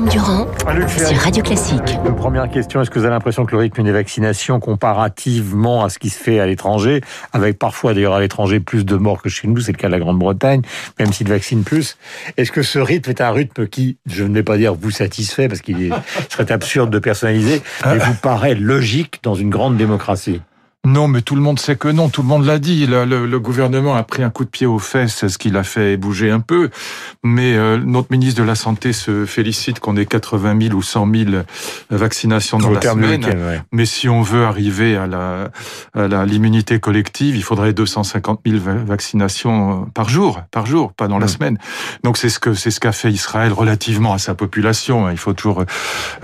Guillaume Durand sur Radio Classique. Une première question, est-ce que vous avez l'impression que le rythme des vaccinations comparativement à ce qui se fait à l'étranger, avec parfois d'ailleurs à l'étranger plus de morts que chez nous, c'est le cas de la Grande-Bretagne, même s'ils vaccinent plus, est-ce que ce rythme est un rythme qui, je ne vais pas dire vous satisfait, parce qu'il serait absurde de personnaliser, mais vous paraît logique dans une grande démocratie? Non, mais tout le monde sait que non. Tout le monde l'a dit. Le, le, gouvernement a pris un coup de pied aux fesses, ce qui l'a fait bouger un peu. Mais euh, notre ministre de la Santé se félicite qu'on ait 80 000 ou 100 000 vaccinations dans la semaine. Mais si on veut arriver à la à l'immunité collective, il faudrait 250 000 vaccinations par jour, par jour, pas dans la mm. semaine. Donc c'est ce que c'est ce qu'a fait Israël relativement à sa population. Il faut toujours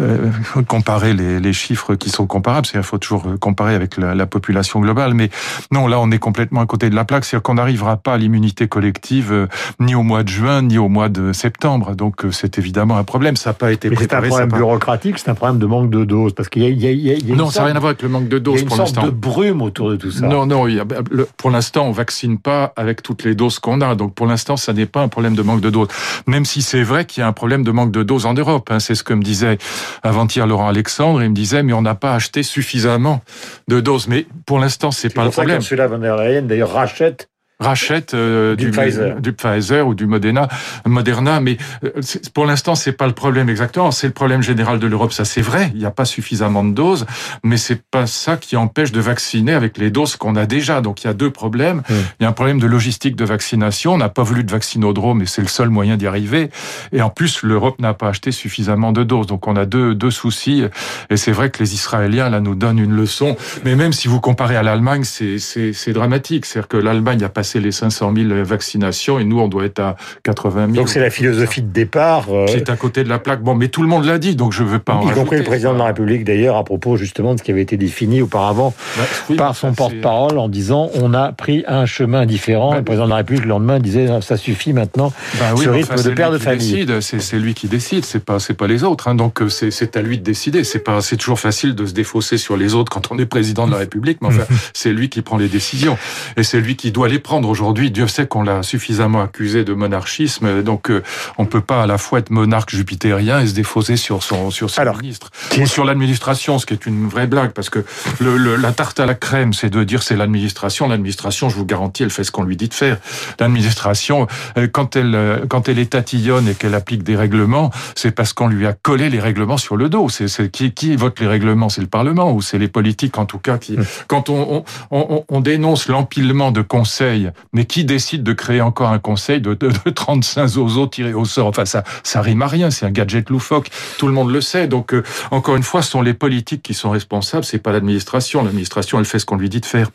euh, comparer les, les, chiffres qui sont comparables. C'est-à-dire, il faut toujours comparer avec la, la population population globale. Mais non, là, on est complètement à côté de la plaque. C'est-à-dire qu'on n'arrivera pas à l'immunité collective euh, ni au mois de juin, ni au mois de septembre. Donc, euh, c'est évidemment un problème. Ça n'a pas été préparé. C'est un problème bureaucratique, c'est un problème de manque de doses. Parce qu'il y a, il y a, non, ça n'a rien à voir avec le manque de doses pour l'instant. Il y a une sorte de brume autour de tout ça. Non, non. Il y a, pour l'instant, on vaccine pas avec toutes les doses qu'on a. Donc, pour l'instant, ça n'est pas un problème de manque de doses. Même si c'est vrai qu'il y a un problème de manque de doses en Europe. Hein. C'est ce que me disait avant-hier Laurent Alexandre. Il me disait, mais on n'a pas acheté suffisamment de doses. Mais pour l'instant, c'est pas le problème. C'est pour ça von der Leyen, d'ailleurs, rachète rachète euh, du, Pfizer. du, Pfizer. ou du Moderna, Moderna mais euh, pour l'instant c'est pas le problème exactement, c'est le problème général de l'Europe, ça c'est vrai, il n'y a pas suffisamment de doses, mais c'est pas ça qui empêche de vacciner avec les doses qu'on a déjà. Donc il y a deux problèmes, il y a un problème de logistique de vaccination, on n'a pas voulu de vaccinodrome mais c'est le seul moyen d'y arriver et en plus l'Europe n'a pas acheté suffisamment de doses. Donc on a deux deux soucis et c'est vrai que les Israéliens là nous donnent une leçon, mais même si vous comparez à l'Allemagne, c'est dramatique, c'est-à-dire que l'Allemagne a passé c'est les 500 000 vaccinations et nous, on doit être à 80 000. Donc c'est la philosophie de départ. Euh... Qui est à côté de la plaque. Bon, mais tout le monde l'a dit, donc je ne veux pas en Y compris le président de la République, d'ailleurs, à propos justement de ce qui avait été défini auparavant bah, par son porte-parole en disant on a pris un chemin différent. Bah, le président de la République, le lendemain, disait ça suffit maintenant, bah, oui, ce rythme de père de famille. C'est lui qui décide, c'est pas, pas les autres. Hein. donc euh, c'est à lui de décider. C'est c'est toujours facile de se défausser sur les autres quand on est président de la République, mais enfin, c'est lui qui prend les décisions. Et c'est lui qui doit les prendre aujourd'hui. Dieu sait qu'on l'a suffisamment accusé de monarchisme, donc euh, on peut pas à la fois être monarque jupitérien et se défausser sur son sur son ministre ou sur l'administration, ce qui est une vraie blague parce que le, la tarte à la crème, c'est de dire c'est l'administration. L'administration, je vous garantis, elle fait ce qu'on lui dit de faire. L'administration, euh, quand elle euh, quand elle est tatillonne et qu'elle applique des règlements, c'est parce qu'on lui a collé les règlements sur le dos. C'est qui, qui vote les règlements, c'est le Parlement ou c'est les politiques en tout cas qui. Mmh. Quand on, on, on, on dénonce l'empilement de conseils mais qui décide de créer encore un conseil de, de, de 35 oiseaux tirés au sort? Enfin, ça, ça rime à rien. C'est un gadget loufoque. Tout le monde le sait. Donc, euh, encore une fois, ce sont les politiques qui sont responsables. C'est pas l'administration. L'administration, elle fait ce qu'on lui dit de faire.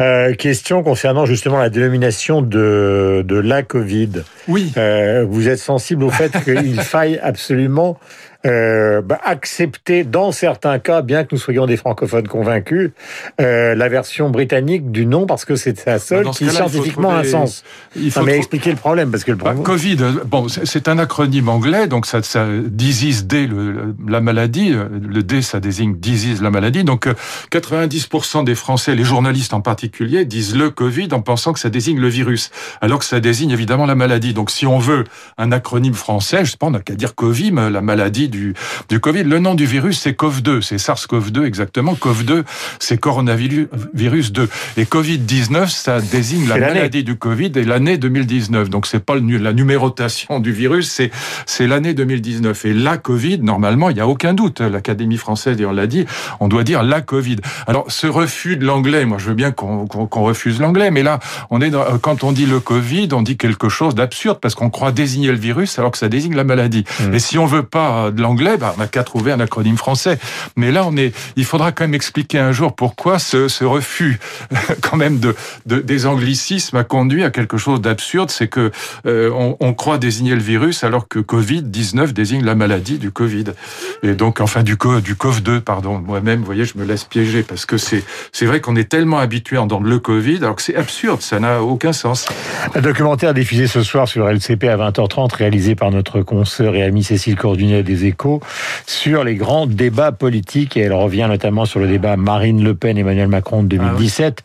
Euh, question concernant justement la dénomination de, de la Covid. Oui. Euh, vous êtes sensible au fait qu'il faille absolument euh, bah, accepter dans certains cas, bien que nous soyons des francophones convaincus, euh, la version britannique du nom parce que c'est la seule qui scientifiquement a un sens. Il faut mais expliquer le problème parce que le bah, Covid, bon, c'est un acronyme anglais, donc ça, ça disease D, le, la maladie, le D ça désigne disease la maladie. Donc 90% euh, des Français, les journalistes en particulier, disent le Covid en pensant que ça désigne le virus, alors que ça désigne évidemment la maladie. Donc si on veut un acronyme français, je sais pas, on n'a qu'à dire Covid, la maladie du, du Covid. Le nom du virus, c'est COV2, c'est SARS-CoV-2 exactement. COV2, c'est coronavirus 2. Et Covid-19, ça désigne la maladie du Covid et l'année 2019. Donc c'est pas la numérotation du virus, c'est c'est l'année 2019. Et la Covid, normalement, il n'y a aucun doute. L'Académie française d'ailleurs l'a dit. On doit dire la Covid. Alors ce refus de l'anglais, moi je veux bien qu'on refuse l'anglais, mais là, on est dans, quand on dit le Covid, on dit quelque chose d'absurde parce qu'on croit désigner le virus alors que ça désigne la maladie. Mmh. Et si on veut pas de l'anglais, bah, on n'a qu'à trouver un acronyme français. Mais là, on est, il faudra quand même expliquer un jour pourquoi ce, refus, quand même, de, de, des anglicismes a conduit à quelque chose d'absurde, c'est que euh, on, croit désigner le virus alors que Covid-19 désigne la maladie du Covid. Et donc, enfin, du, du COV2, pardon. Moi-même, vous voyez, je me laisse piéger parce que c'est, c'est vrai qu'on est tellement habitué à entendre le Covid alors que c'est absurde, ça n'a aucun sens. Un documentaire diffusé ce soir sur LCP à 20h30, réalisé par notre consoeur et amie Cécile Cordunet des échos sur les grands débats politiques et elle revient notamment sur le débat Marine Le Pen Emmanuel Macron de 2017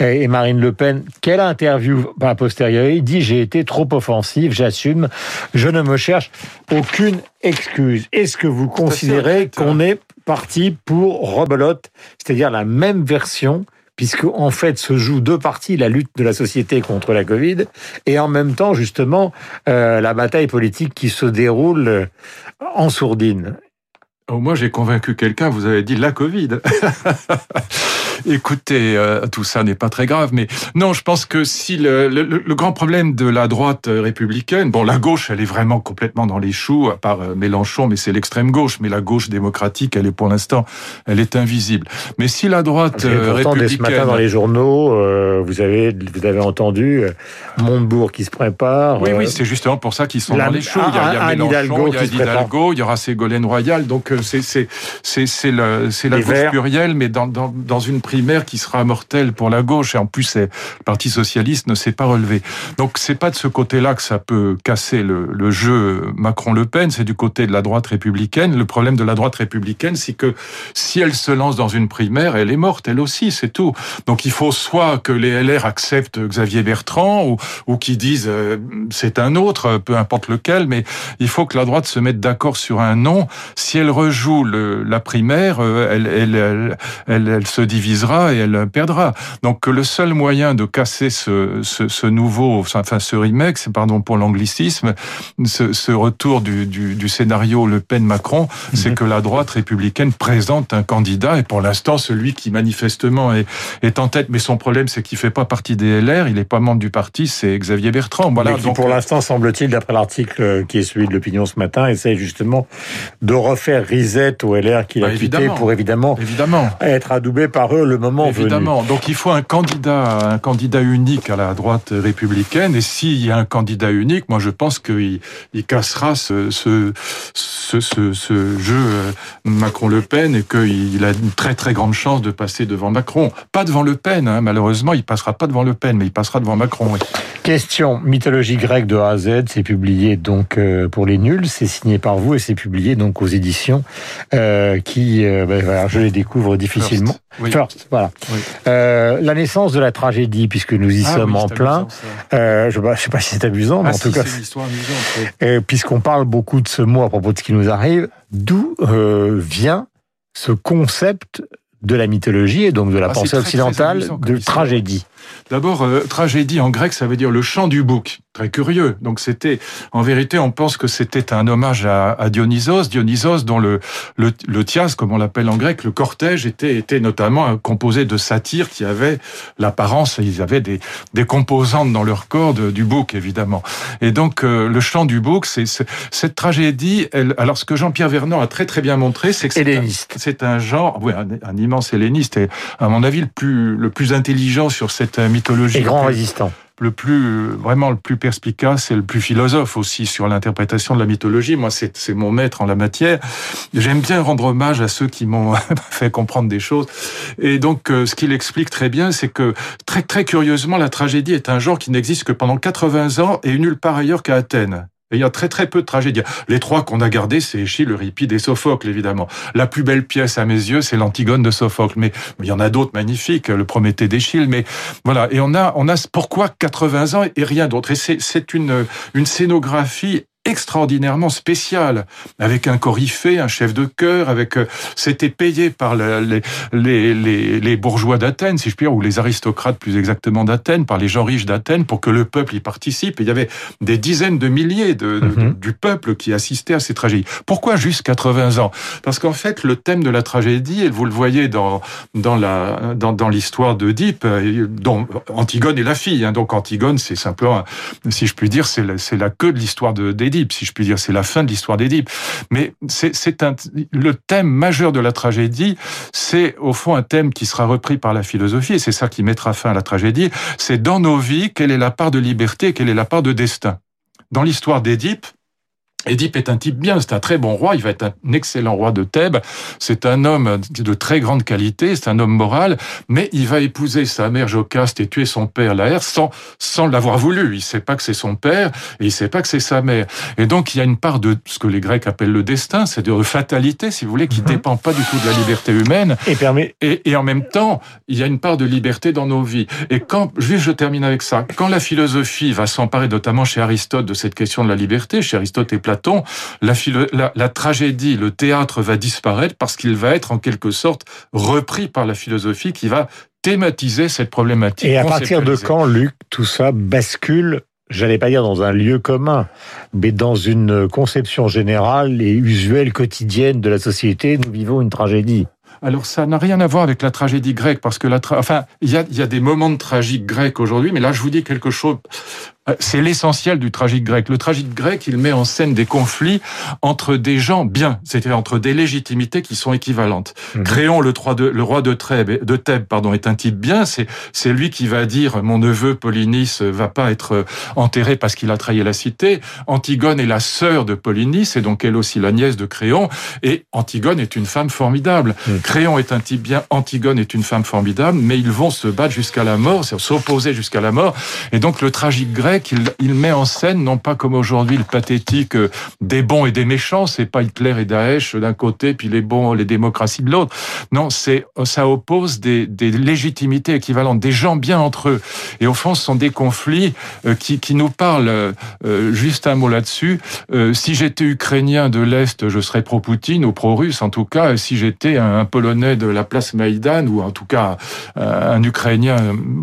ah et Marine Le Pen quelle interview a posteriori dit j'ai été trop offensive j'assume je ne me cherche aucune excuse. Est-ce que vous considérez qu'on est parti pour rebelote c'est-à-dire la même version puisque en fait se jouent deux parties, la lutte de la société contre la Covid et en même temps justement euh, la bataille politique qui se déroule en sourdine. Oh, moi, j'ai convaincu quelqu'un, vous avez dit la Covid. Écoutez, euh, tout ça n'est pas très grave, mais non, je pense que si le, le, le, grand problème de la droite républicaine, bon, la gauche, elle est vraiment complètement dans les choux, à part euh, Mélenchon, mais c'est l'extrême gauche, mais la gauche démocratique, elle est pour l'instant, elle est invisible. Mais si la droite euh, républicaine... Dès ce matin dans les journaux, euh, vous avez vous avez entendu Montebourg qui se prépare. Oui, oui, c'est justement pour ça qu'ils sont dans les choux. Il y a, il y a Mélenchon, il y a Hidalgo, il y aura Ségolène Royal, donc c'est c'est c'est c'est la la gauche plurielle, mais dans dans dans une primaire qui sera mortelle pour la gauche et en plus le Parti socialiste ne s'est pas relevé. Donc c'est pas de ce côté-là que ça peut casser le, jeu Macron-Le Pen, c'est du côté de la droite républicaine. Le problème de la droite républicaine, c'est que si elle se lance dans une primaire, elle est morte, elle aussi, c'est tout. Donc il faut soit que les LR acceptent Xavier Bertrand ou, ou qui disent euh, c'est un autre, peu importe lequel, mais il faut que la droite se mette d'accord sur un nom. Si elle rejoue la primaire, euh, elle se divise et elle perdra. Donc le seul moyen de casser ce, ce, ce nouveau, enfin ce remake, c'est pardon pour l'anglicisme, ce, ce, retour du, du, du, scénario Le Pen-Macron, c'est mhm. que la droite républicaine présente un candidat et pour l'instant celui qui manifestement est, est en tête. Mais son problème, c'est qu'il fait pas partie des LR, il est pas membre du parti, c'est Xavier Bertrand. Voilà. donc pour l'instant, semble-t-il, d'après l'article qui est celui de l'opinion ce matin, essaye justement de refaire risette au LR qu'il a bah, quitté pour évidemment, évidemment être adoubé par eux le moment Évidemment. Donc il faut un candidat, un candidat unique à la droite républicaine. Et s'il y a un candidat unique, moi je pense qu'il il cassera ce, ce, ce, ce, ce jeu euh, Macron-Le Pen et qu'il a une très très grande chance de passer devant Macron. Pas devant Le Pen, hein, malheureusement, il passera pas devant Le Pen, mais il passera devant Macron. Oui. Question mythologie grecque de A à Z, c'est publié donc euh, pour les nuls, c'est signé par vous et c'est publié donc aux éditions euh, qui, euh, ben, je les découvre difficilement. First, voilà. Euh, la naissance de la tragédie, puisque nous y ah sommes en plein. Euh, je ne sais pas si c'est amusant, mais ah en tout cas, puisqu'on parle beaucoup de ce mot à propos de ce qui nous arrive, d'où vient ce concept de la mythologie et donc de la ah, pensée occidentale de tragédie. D'abord, euh, tragédie en grec, ça veut dire le chant du bouc. Très curieux. Donc c'était, en vérité, on pense que c'était un hommage à, à, Dionysos, Dionysos dont le, le, le thias, comme on l'appelle en grec, le cortège était, était notamment composé de satyres qui avaient l'apparence, ils avaient des, des composantes dans leur corps du bouc, évidemment. Et donc euh, le chant du bouc, c'est cette tragédie. Elle, alors ce que Jean-Pierre Vernant a très très bien montré, c'est que c'est un, un, genre, oui, un, un immense helléniste et à mon avis le plus le plus intelligent sur cette mythologie. Et grand résistant le plus vraiment le plus perspicace et le plus philosophe aussi sur l'interprétation de la mythologie. Moi, c'est mon maître en la matière. J'aime bien rendre hommage à ceux qui m'ont fait comprendre des choses. Et donc, euh, ce qu'il explique très bien, c'est que très très curieusement, la tragédie est un genre qui n'existe que pendant 80 ans et nulle part ailleurs qu'à Athènes. Et il y a très très peu de tragédies. Les trois qu'on a gardés, c'est Échille, Euripide et Sophocle, évidemment. La plus belle pièce à mes yeux, c'est l'Antigone de Sophocle. Mais, il y en a d'autres magnifiques, le Prométhée d'Échille. Mais voilà. Et on a, on a pourquoi 80 ans et rien d'autre? Et c'est une, une scénographie extraordinairement spécial, avec un coryphée, un chef de chœur, avec euh, c'était payé par les, les, les, les bourgeois d'Athènes, si je puis dire, ou les aristocrates plus exactement d'Athènes, par les gens riches d'Athènes, pour que le peuple y participe. Et il y avait des dizaines de milliers de, mhm. du peuple qui assistait à ces tragédies. Pourquoi juste 80 ans? Parce qu'en fait, le thème de la tragédie, et vous le voyez dans dans la dans, dans l'histoire d'Oedipe, euh, dont Antigone est la fille. Hein, donc Antigone, c'est simplement, si je puis dire, c'est la, la queue de l'histoire si je puis dire. C'est la fin de l'histoire d'Édipe. Mais c'est le thème majeur de la tragédie, c'est au fond un thème qui sera repris par la philosophie, et c'est ça qui mettra fin à la tragédie. C'est dans nos vies, quelle est la part de liberté, quelle est la part de destin. Dans l'histoire d'Édipe, Édipe est un type bien, c'est un très bon roi, il va être un excellent roi de Thèbes, c'est un homme de très grande qualité, c'est un homme moral, mais il va épouser sa mère Jocaste et tuer son père Laër sans, sans l'avoir voulu. Il sait pas que c'est son père et il sait pas que c'est sa mère. Et donc il y a une part de ce que les Grecs appellent le destin, c'est de fatalité, si vous voulez, qui mhm. dépend pas du tout de la liberté humaine. Et, permet... et, et en même temps, il y a une part de liberté dans nos vies. Et quand, juste je termine avec ça, quand la philosophie va s'emparer, notamment chez Aristote, de cette question de la liberté, chez Aristote et Platon, la, la, tragédie, le théâtre va disparaître parce qu'il va être en quelque sorte repris par la philosophie qui va thématiser cette problématique. Et à partir de quand, Luc, tout ça bascule j'allais pas dire dans un lieu commun, mais dans une conception générale et usuelle quotidienne de la société, nous vivons une tragédie. Alors ça n'a rien à voir avec la tragédie grecque, parce que la enfin il y a, y a des moments de tragique grecque aujourd'hui, mais là je vous dis quelque chose c'est l'essentiel du tragique grec. Le tragique grec, il met en scène des conflits entre des gens bien, c'est-à-dire entre des légitimités qui sont équivalentes. Mhm. Créons le, le, roi de Thèbes, de Thèbes pardon, est un type bien, c'est c'est lui qui va dire mon neveu Polynice va pas être euh, enterré parce qu'il a trahi la cité. Antigone est la sœur de Polynice et donc elle aussi la nièce de Créon et Antigone est une femme formidable. Mhm. Créon est un type bien, Antigone est une femme formidable, mais ils vont se battre jusqu'à la mort, s'opposer jusqu'à la mort et donc le tragique grec qu'il il met en scène, non pas comme aujourd'hui le pathétique euh, des bons et des méchants, c'est pas Hitler et Daesh d'un côté, puis les bons, les démocraties de l'autre. Non, c'est ça oppose des, légitimités équivalentes, des gens bien entre eux. Et au fond, ce sont des conflits euh, qui, qui nous parlent. Euh, juste un mot là-dessus. si j'étais ukrainien de l'Est, je serais pro-Poutine ou pro-russe. En tout cas, si j'étais un, Polonais de la place Maïdan, ou en tout cas un Ukrainien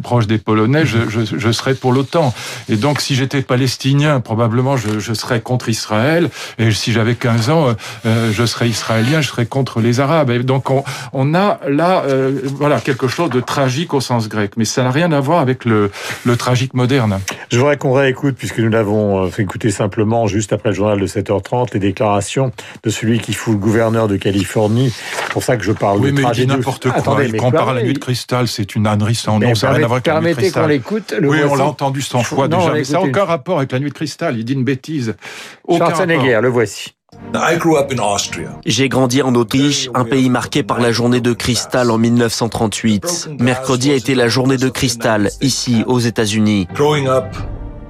proche des Polonais, je serais pour l'OTAN. Et donc, si j'étais palestinien, probablement je, je, serais contre Israël. Et si j'avais 15 ans, euh, je serais israélien, je serais contre les Arabes. Et donc, on, on a là, euh, voilà, quelque chose de tragique au sens grec. Mais ça n'a rien à voir avec le, le tragique moderne. Je voudrais qu'on réécoute, puisque nous l'avons euh, fait écouter simplement juste après le journal de 7h30, les déclarations de celui qui fout le gouverneur de Californie. C'est pour ça que je parle oui, de mais il n'importe quoi. Attendez, il compare la nuit de cristal, c'est une ânerie sans nom. Ça n'a rien à voir avec la nuit de cristal. qu'on l'écoute. Oui, on l'a entendu 100 fois déjà. Ça n'a aucun rapport avec la nuit de cristal. Il dit une bêtise. Aucun Schwarzenegger, le voici. J'ai grandi en Autriche, un pays marqué par la journée de cristal en 1938. Mercredi a été la journée de cristal, ici, aux États-Unis.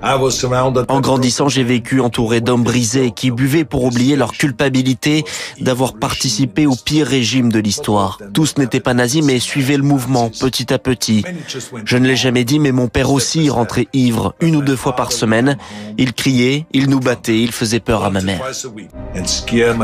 En grandissant, j'ai vécu entouré d'hommes brisés qui buvaient pour oublier leur culpabilité d'avoir participé au pire régime de l'histoire. Tous n'étaient pas nazis, mais suivaient le mouvement petit à petit. Je ne l'ai jamais dit, mais mon père aussi rentrait ivre une ou deux fois par semaine. Il criait, il nous battait, il faisait peur à ma mère.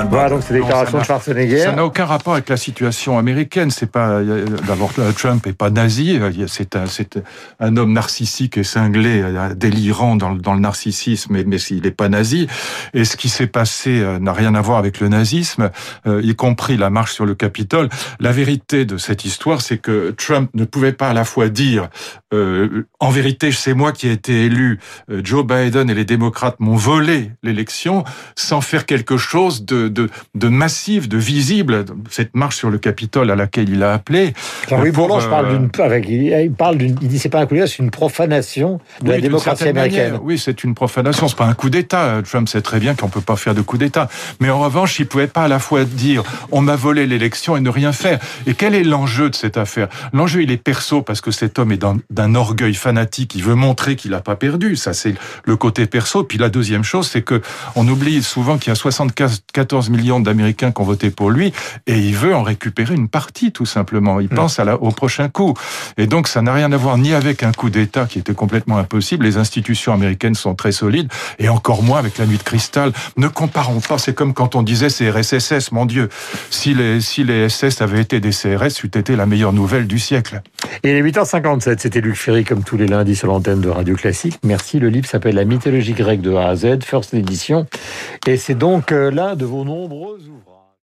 Voilà donc ces déclarations de Schwarzenegger. Ça n'a aucun rapport avec la situation américaine. C'est pas d'abord Trump est pas nazi. C'est un, c'est un homme narcissique et cinglé, délirant dans, le narcissisme, mais, mais il n'est pas nazi. Et ce qui s'est passé euh, n'a rien à voir avec le nazisme, euh, y compris la marche sur le Capitole. La vérité de cette histoire, c'est que Trump ne pouvait pas à la fois dire euh, en vérité, c'est moi qui ai été élu, Joe Biden et les démocrates m'ont volé l'élection, sans faire quelque chose de, de, de, massif, de visible, cette marche sur le Capitole à laquelle il a appelé. oui, pour, je parle d'une, il parle d'une, il dit c'est pas un coup c'est une profanation de la démocratie américaine. Oui, c'est une profanation. C'est pas un coup d'État. Trump sait très bien qu'on peut pas faire de coup d'État. Mais en revanche, il pouvait pas à la fois dire on m'a volé l'élection et ne rien faire. Et quel est l'enjeu de cette affaire? L'enjeu, il est perso parce que cet homme est d'un orgueil fanatique. Il veut montrer qu'il a pas perdu. Ça, c'est le côté perso. Puis la deuxième chose, c'est que on oublie souvent qu'il y a 74 millions d'Américains qui ont voté pour lui et il veut en récupérer une partie, tout simplement. Il mm. pense à la, au prochain coup. Et donc, ça n'a rien à voir ni avec un coup d'État qui était complètement impossible. Les institutions américaines sont très solides, et encore moins avec la nuit de cristal. Ne comparons pas, c'est comme quand on disait CRSSS, mon Dieu. Si les, si les SS avaient été des CRS, c'eût été la meilleure nouvelle du siècle. Et il est 8h57, c'était Luc Ferry comme tous les lundis sur l'antenne de Radio Classique. Merci, le livre s'appelle La mythologie grecque de A à Z, First Edition, et c'est donc euh, l'un de vos nombreux ouvrages.